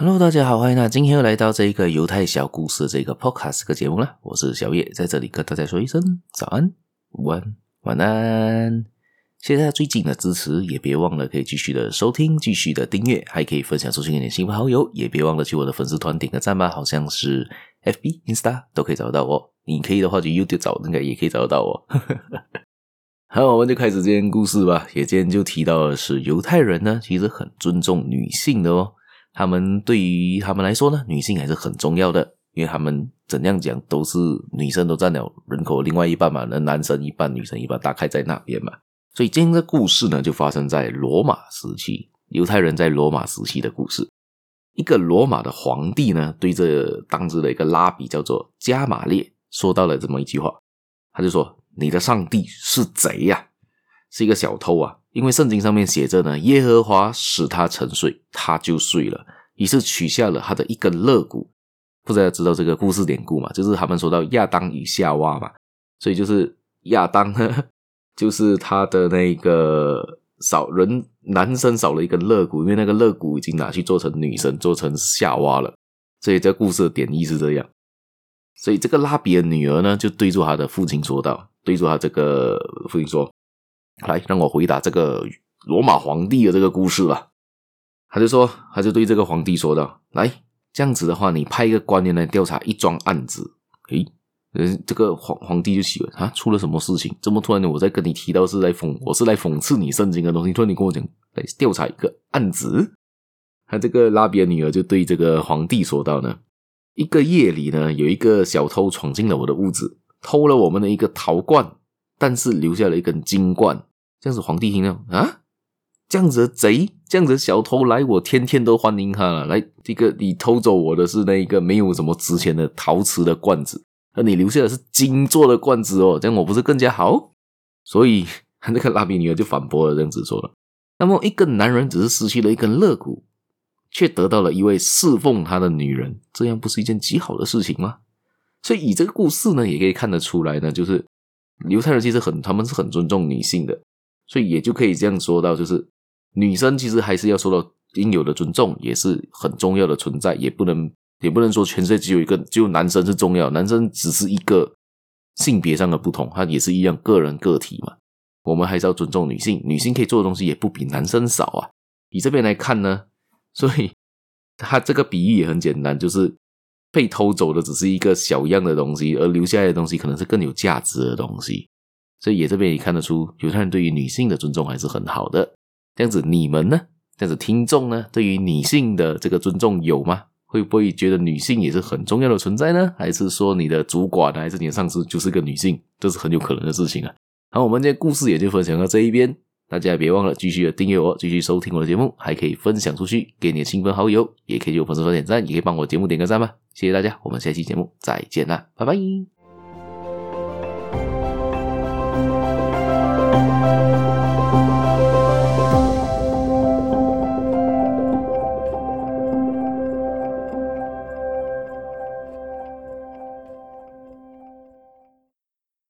Hello，大家好，欢迎啊！今天又来到这个犹太小故事这个 Podcast 个节目了。我是小叶，在这里跟大家说一声早安、午安、晚安。谢谢大家最近的支持，也别忘了可以继续的收听、继续的订阅，还可以分享出去给你的亲朋好友。也别忘了去我的粉丝团点个赞吧，好像是 FB、Insta 都可以找得到我。你可以的话就 YouTube 找，应该也可以找得到我。好，我们就开始今天故事吧。也今天就提到的是犹太人呢，其实很尊重女性的哦。他们对于他们来说呢，女性还是很重要的，因为他们怎样讲都是女生都占了人口另外一半嘛，那男生一半，女生一半，大概在那边嘛。所以今天的故事呢，就发生在罗马时期，犹太人在罗马时期的故事。一个罗马的皇帝呢，对着当时的一个拉比叫做加玛列，说到了这么一句话，他就说：“你的上帝是贼呀，是一个小偷啊。”因为圣经上面写着呢，耶和华使他沉睡，他就睡了，于是取下了他的一根肋骨。不知道知道这个故事典故嘛？就是他们说到亚当与夏娃嘛，所以就是亚当呢，就是他的那个少人男生少了一根肋骨，因为那个肋骨已经拿去做成女生，做成夏娃了。所以这故事的典意是这样。所以这个拉比的女儿呢，就对住他的父亲说道，对住他这个父亲说。来，让我回答这个罗马皇帝的这个故事吧。他就说，他就对这个皇帝说道：“来，这样子的话，你派一个官员来调查一桩案子。”诶，这个皇皇帝就喜欢啊，出了什么事情？这么突然的，我在跟你提到是来讽，我是来讽刺你圣经的东西。突然你跟我讲来调查一个案子，他这个拉比的女儿就对这个皇帝说道呢：“一个夜里呢，有一个小偷闯进了我的屋子，偷了我们的一个陶罐，但是留下了一根金罐。”这样子，皇帝听到啊，这样子的贼，这样子的小偷来，我天天都欢迎他了。来，这个你偷走我的是那一个没有什么值钱的陶瓷的罐子，而你留下的是金做的罐子哦，这样我不是更加好？所以 那个拉比女儿就反驳了，这样子说了。那么一个男人只是失去了一根肋骨，却得到了一位侍奉他的女人，这样不是一件极好的事情吗？所以以这个故事呢，也可以看得出来呢，就是犹太人其实很，他们是很尊重女性的。所以也就可以这样说到，就是女生其实还是要受到应有的尊重，也是很重要的存在，也不能也不能说全世界只有一个，只有男生是重要，男生只是一个性别上的不同，他也是一样个人个体嘛。我们还是要尊重女性，女性可以做的东西也不比男生少啊。以这边来看呢，所以 他这个比喻也很简单，就是被偷走的只是一个小样的东西，而留下来的东西可能是更有价值的东西。所以也这边也看得出，犹太人对于女性的尊重还是很好的。这样子，你们呢？这样子，听众呢？对于女性的这个尊重有吗？会不会觉得女性也是很重要的存在呢？还是说你的主管还是你的上司就是个女性？这是很有可能的事情啊。好，我们今天故事也就分享到这一边，大家别忘了继续的订阅我，继续收听我的节目，还可以分享出去给你的亲朋好友，也可以给我粉丝团点赞，也可以帮我节目点个赞吧。谢谢大家，我们下期节目再见啦，拜拜。